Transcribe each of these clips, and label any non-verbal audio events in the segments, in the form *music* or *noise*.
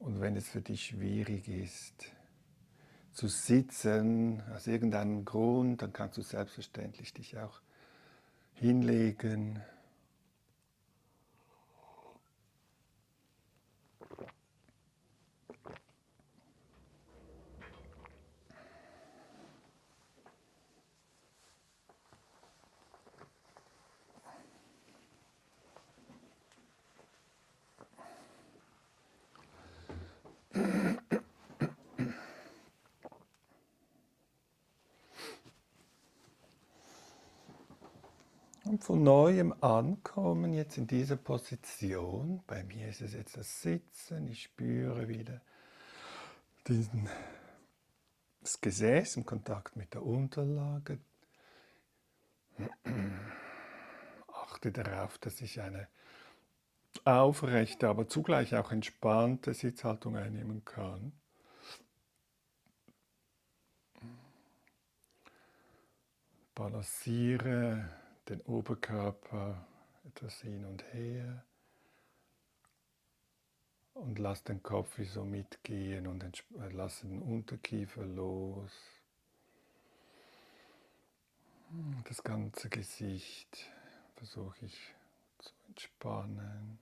Und wenn es für dich schwierig ist, zu sitzen, aus irgendeinem Grund, dann kannst du selbstverständlich dich auch hinlegen. Und von neuem ankommen jetzt in dieser Position. Bei mir ist es jetzt das Sitzen. Ich spüre wieder diesen, das Gesäß im Kontakt mit der Unterlage. *clears throat* Achte darauf, dass ich eine aufrechte, aber zugleich auch entspannte Sitzhaltung einnehmen kann. Balanciere den Oberkörper etwas hin und her und lass den Kopf wie so mitgehen und äh, lass den Unterkiefer los. Das ganze Gesicht versuche ich zu entspannen,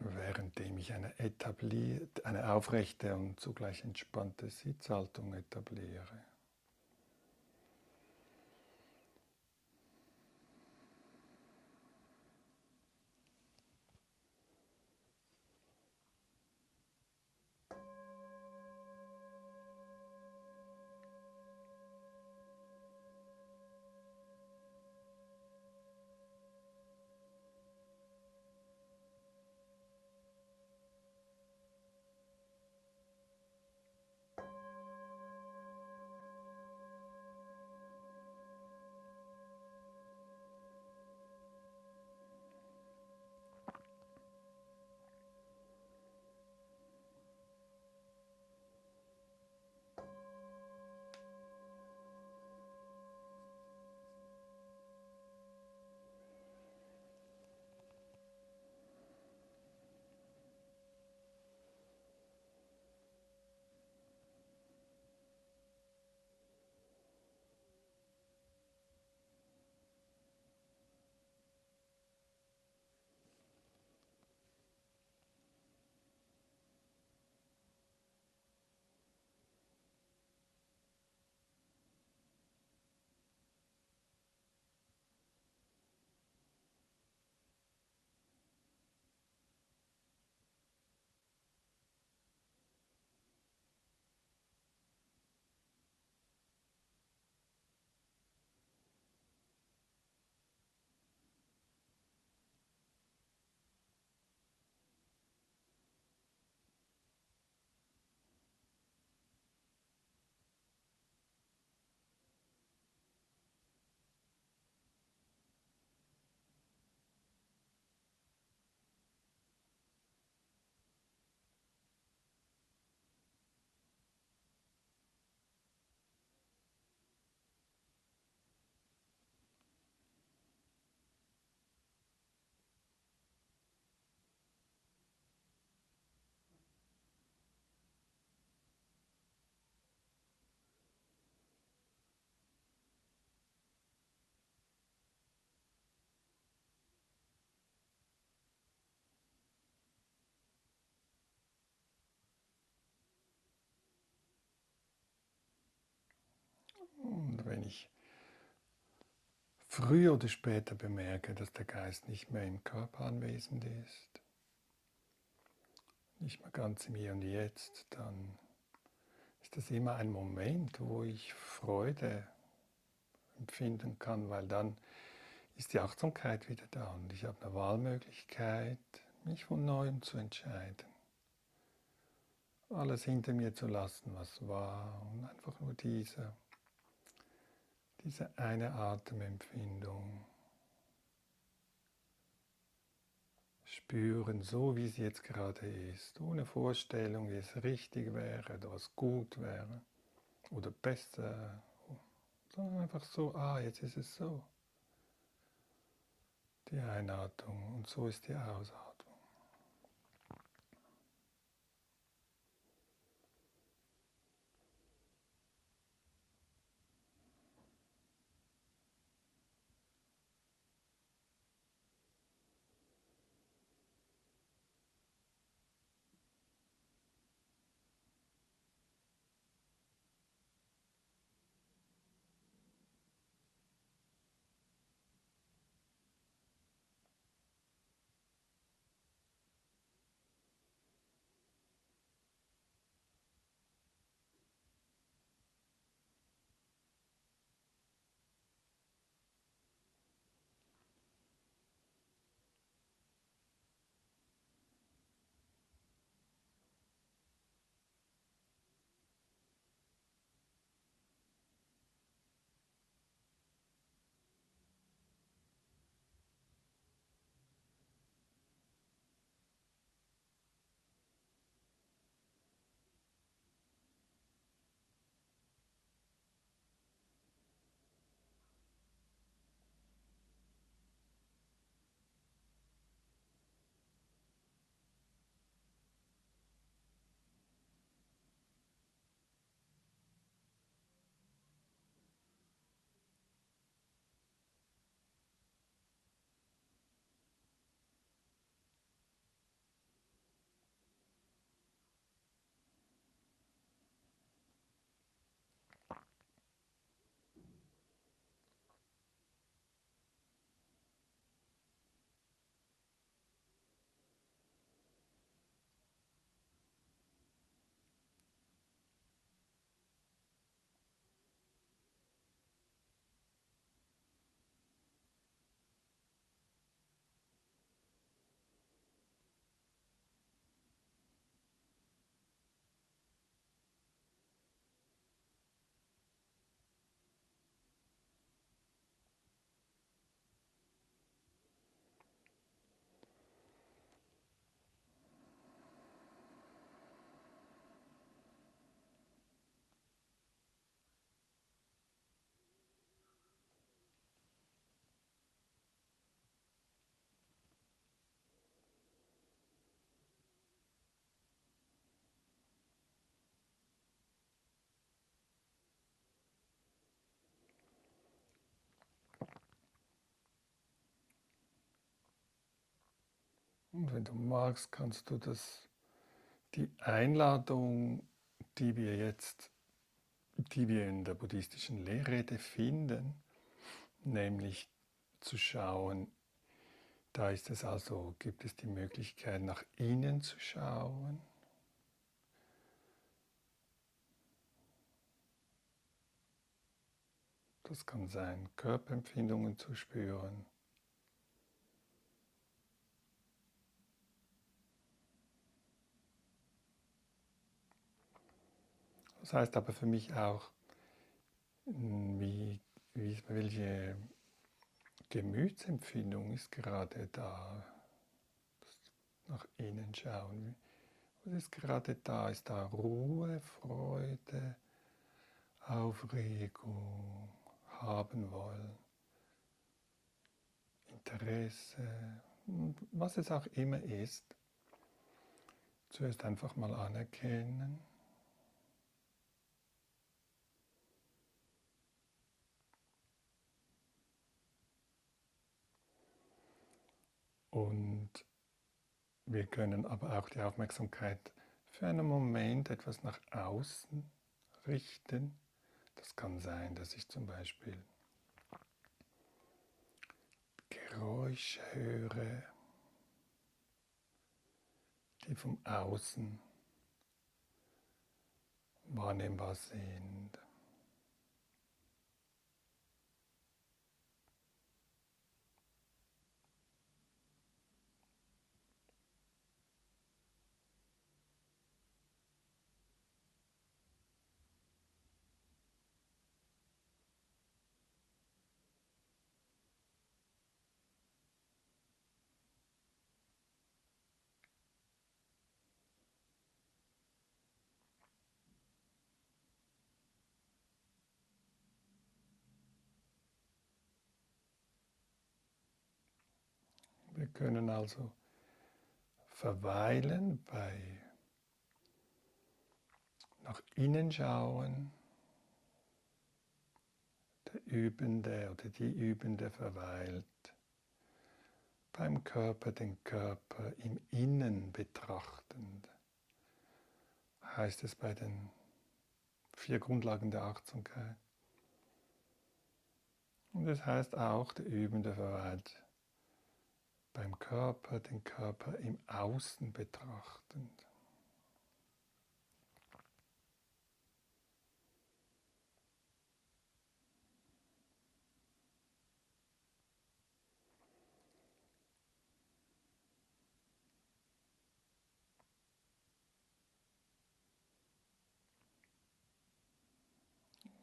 währenddem ich eine, etabliert, eine aufrechte und zugleich entspannte Sitzhaltung etabliere. Und wenn ich früher oder später bemerke, dass der Geist nicht mehr im Körper anwesend ist, nicht mehr ganz im Hier und Jetzt, dann ist das immer ein Moment, wo ich Freude empfinden kann, weil dann ist die Achtsamkeit wieder da und ich habe eine Wahlmöglichkeit, mich von neuem zu entscheiden. Alles hinter mir zu lassen, was war und einfach nur diese diese eine Atemempfindung spüren, so wie sie jetzt gerade ist, ohne Vorstellung, wie es richtig wäre, oder was gut wäre oder besser, sondern einfach so, ah, jetzt ist es so. Die Einatmung und so ist die Ausatmung. Und wenn du magst, kannst du das, die Einladung, die wir jetzt, die wir in der buddhistischen Lehrrede finden, nämlich zu schauen, da ist es also, gibt es die Möglichkeit, nach innen zu schauen. Das kann sein, Körperempfindungen zu spüren. Das heißt aber für mich auch, wie, wie, welche Gemütsempfindung ist gerade da. Nach innen schauen. Was ist gerade da? Ist da Ruhe, Freude, Aufregung, haben wollen, Interesse, was es auch immer ist. Zuerst einfach mal anerkennen. Und wir können aber auch die Aufmerksamkeit für einen Moment etwas nach außen richten. Das kann sein, dass ich zum Beispiel Geräusche höre, die vom Außen wahrnehmbar sind. Wir können also verweilen bei nach innen schauen. Der Übende oder die Übende verweilt beim Körper den Körper im Innen betrachtend. Heißt es bei den vier Grundlagen der Achtsamkeit. Und es das heißt auch, der Übende verweilt beim Körper den Körper im Außen betrachtend.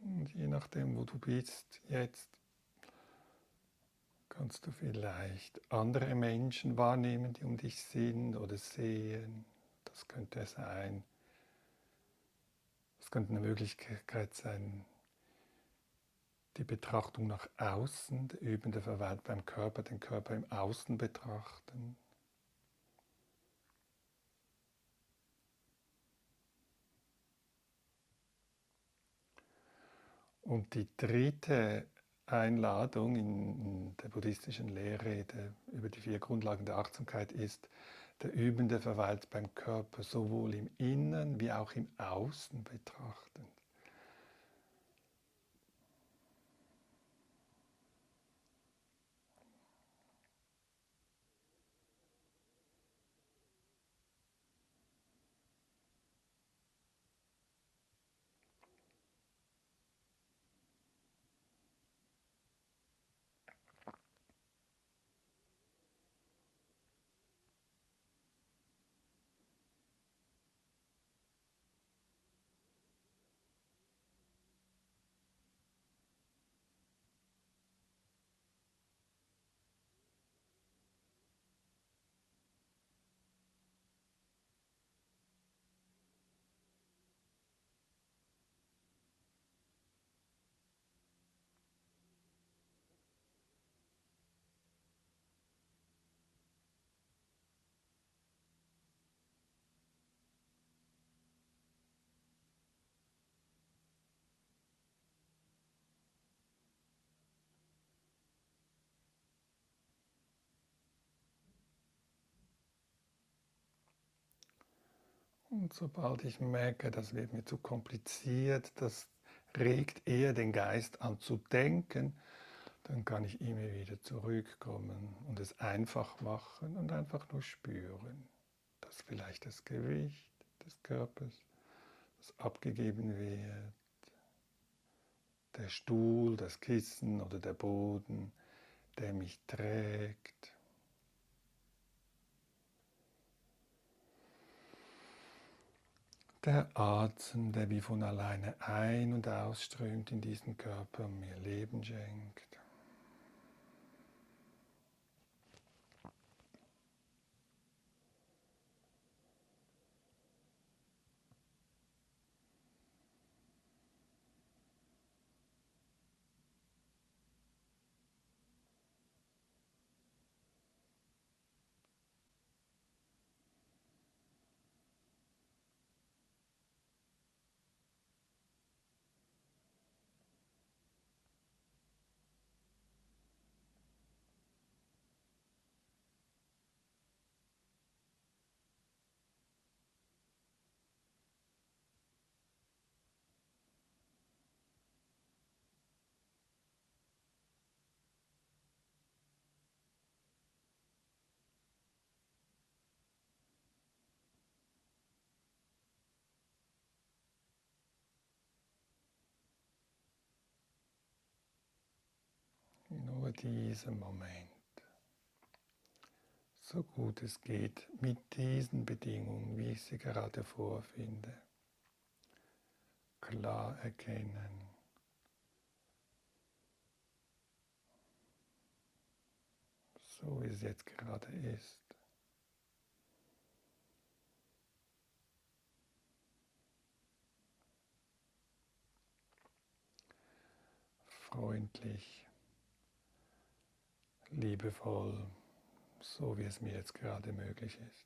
Und je nachdem, wo du bist jetzt, kannst du vielleicht andere Menschen wahrnehmen, die um dich sind oder sehen. Das könnte sein. Das könnte eine Möglichkeit sein, die Betrachtung nach außen, der Übende verweilt beim Körper, den Körper im Außen betrachten. Und die dritte Einladung in, der buddhistischen Lehrrede über die vier Grundlagen der Achtsamkeit ist, der Übende verweilt beim Körper sowohl im Innen wie auch im Außen betrachtend. Und sobald ich merke, das wird mir zu kompliziert, das regt eher den Geist an zu denken, dann kann ich immer wieder zurückkommen und es einfach machen und einfach nur spüren, dass vielleicht das Gewicht des Körpers, das abgegeben wird, der Stuhl, das Kissen oder der Boden, der mich trägt. Der Atem, der wie von alleine ein- und ausströmt in diesen Körper, mir Leben schenkt. Nur diesen Moment, so gut es geht, mit diesen Bedingungen, wie ich sie gerade vorfinde, klar erkennen. So wie es jetzt gerade ist. freundlich liebevoll, so wie es mir jetzt gerade möglich ist.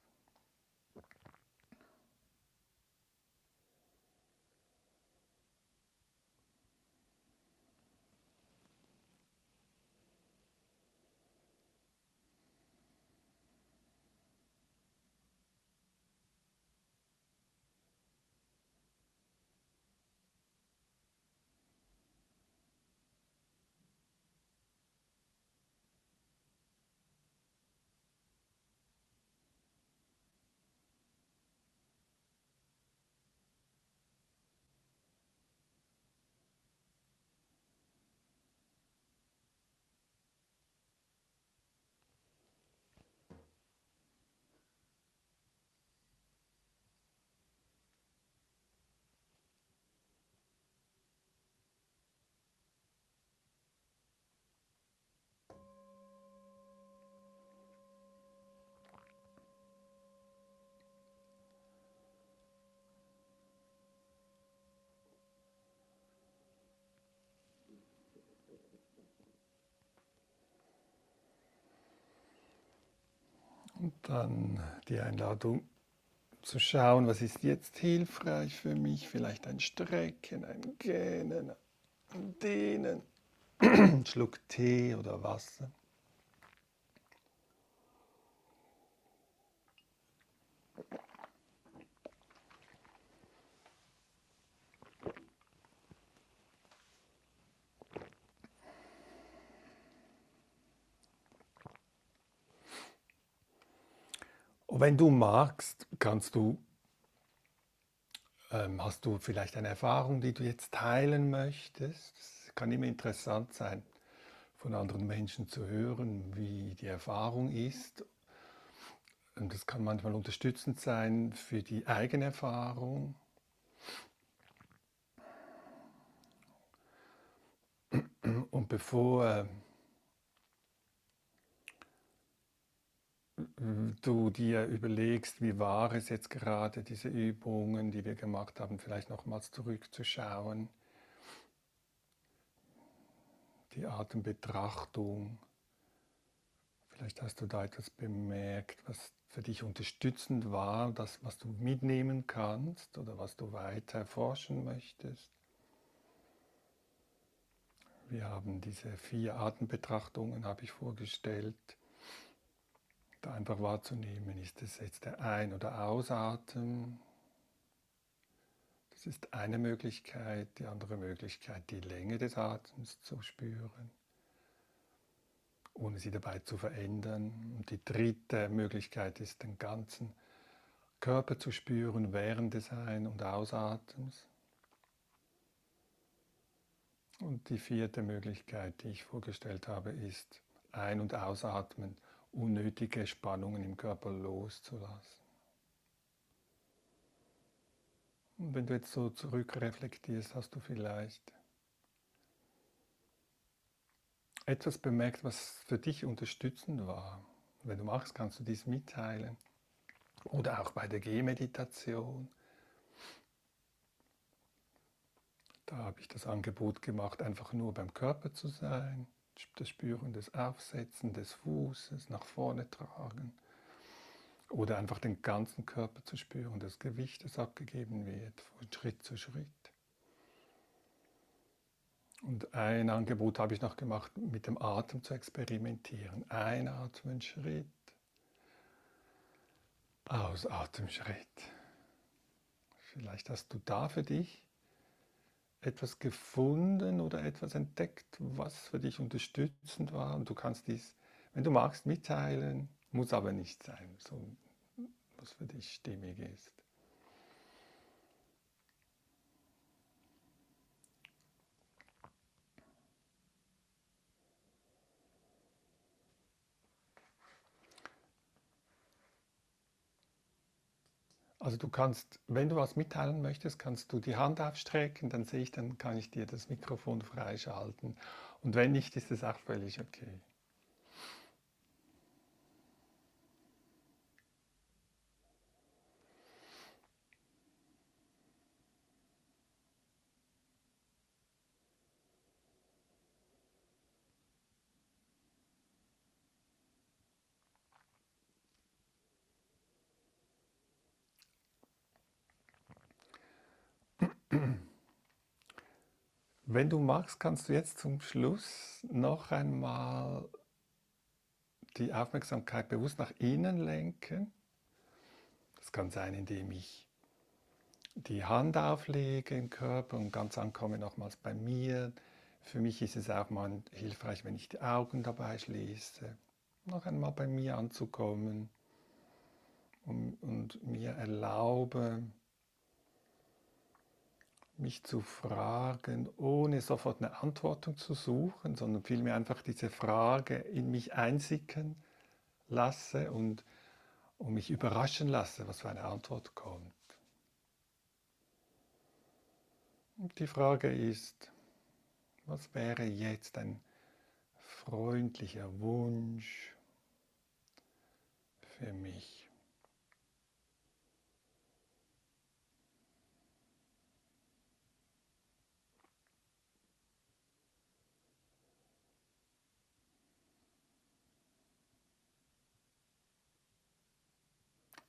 Dann die Einladung zu schauen, was ist jetzt hilfreich für mich, vielleicht ein Strecken, ein Gähnen, ein Dehnen, *clears throat* ein Schluck Tee oder Wasser. Wenn du magst, kannst du, ähm, hast du vielleicht eine Erfahrung, die du jetzt teilen möchtest? Es kann immer interessant sein, von anderen Menschen zu hören, wie die Erfahrung ist. Und das kann manchmal unterstützend sein für die eigene Erfahrung. Und bevor du dir überlegst, wie war es jetzt gerade, diese Übungen, die wir gemacht haben, vielleicht nochmals zurückzuschauen, die Atembetrachtung. Vielleicht hast du da etwas bemerkt, was für dich unterstützend war, das, was du mitnehmen kannst oder was du weiter erforschen möchtest. Wir haben diese vier Atembetrachtungen, habe ich vorgestellt da einfach wahrzunehmen, ist es jetzt der Ein- oder Ausatmen, Das ist eine Möglichkeit. Die andere Möglichkeit, die Länge des Atems zu spüren, ohne sie dabei zu verändern. Und die dritte Möglichkeit ist, den ganzen Körper zu spüren während des Ein- und Ausatems. Und die vierte Möglichkeit, die ich vorgestellt habe, ist Ein- und Ausatmen, unnötige Spannungen im Körper loszulassen. Und wenn du jetzt so zurückreflektierst, hast du vielleicht etwas bemerkt, was für dich unterstützend war. Wenn du magst, kannst du dies mitteilen. Oder auch bei der Gehmeditation. Da habe ich das Angebot gemacht, einfach nur beim Körper zu sein, das Spüren des Aufsetzen des Fußes, nach vorne tragen. Oder einfach den ganzen Körper zu spüren, das Gewicht, das abgegeben wird, von Schritt zu Schritt. Und ein Angebot habe ich noch gemacht, mit dem Atem zu experimentieren. Einatmen, Schritt. Ausatmen, Schritt. Vielleicht hast du da für dich etwas gefunden oder etwas entdeckt, was für dich unterstützend war. Und du kannst dies, wenn du magst, mitteilen, muss aber nicht sein, so was für dich stimmig ist. Also du kannst, wenn du was mitteilen möchtest, kannst du die Hand aufstrecken, dann sehe ich, dann kann ich dir das Mikrofon freischalten. Und wenn nicht, ist es auch völlig okay. Wenn du magst, kannst du jetzt zum Schluss noch einmal die Aufmerksamkeit bewusst nach innen lenken. Das kann sein, indem ich die Hand auflege im Körper und ganz ankomme nochmals bei mir. Für mich ist es auch mal hilfreich, wenn ich die Augen dabei schließe, noch einmal bei mir anzukommen und, und mir erlaube, mich zu fragen, ohne sofort eine Antwort zu suchen, sondern vielmehr einfach diese Frage in mich einsickern lasse und, und mich überraschen lasse, was für eine Antwort kommt. Und die Frage ist, was wäre jetzt ein freundlicher Wunsch für mich?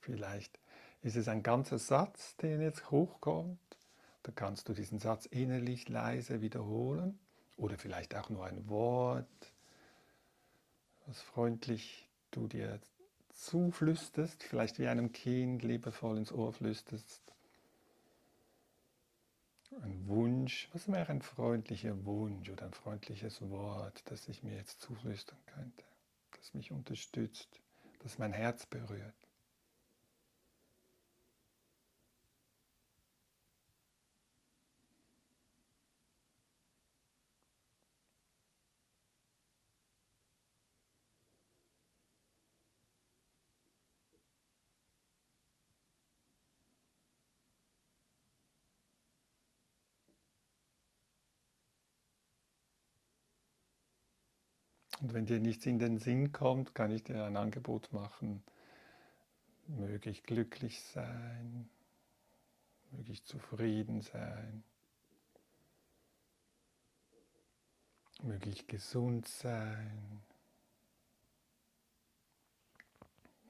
Vielleicht ist es ein ganzer Satz, der jetzt hochkommt. Da kannst du diesen Satz innerlich leise wiederholen. Oder vielleicht auch nur ein Wort, was freundlich du dir zuflüsterst, vielleicht wie einem Kind liebevoll ins Ohr flüsterst. Ein Wunsch, was wäre ein freundlicher Wunsch oder ein freundliches Wort, das ich mir jetzt zuflüstern könnte, das mich unterstützt, das mein Herz berührt. Und wenn dir nichts in den Sinn kommt, kann ich dir ein Angebot machen. Möge ich glücklich sein, möge ich zufrieden sein, möge ich gesund sein,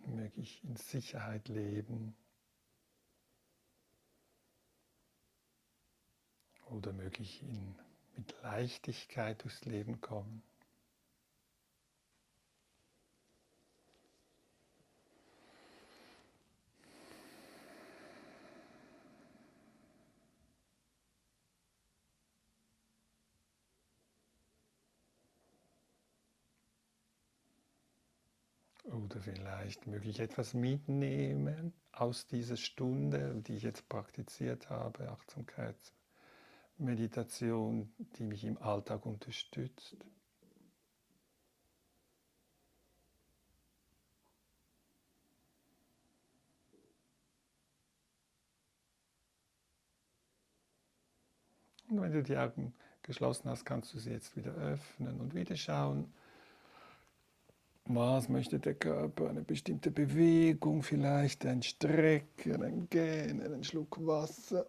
möge ich in Sicherheit leben oder möge ich in, mit Leichtigkeit durchs Leben kommen. Oder vielleicht möge ich etwas mitnehmen aus dieser Stunde, die ich jetzt praktiziert habe, Achtsamkeitsmeditation, die mich im Alltag unterstützt. Und wenn du die Augen geschlossen hast, kannst du sie jetzt wieder öffnen und wieder schauen, was möchte der Körper? Eine bestimmte Bewegung, vielleicht ein Strecken, ein Gähnen, ein Schluck Wasser.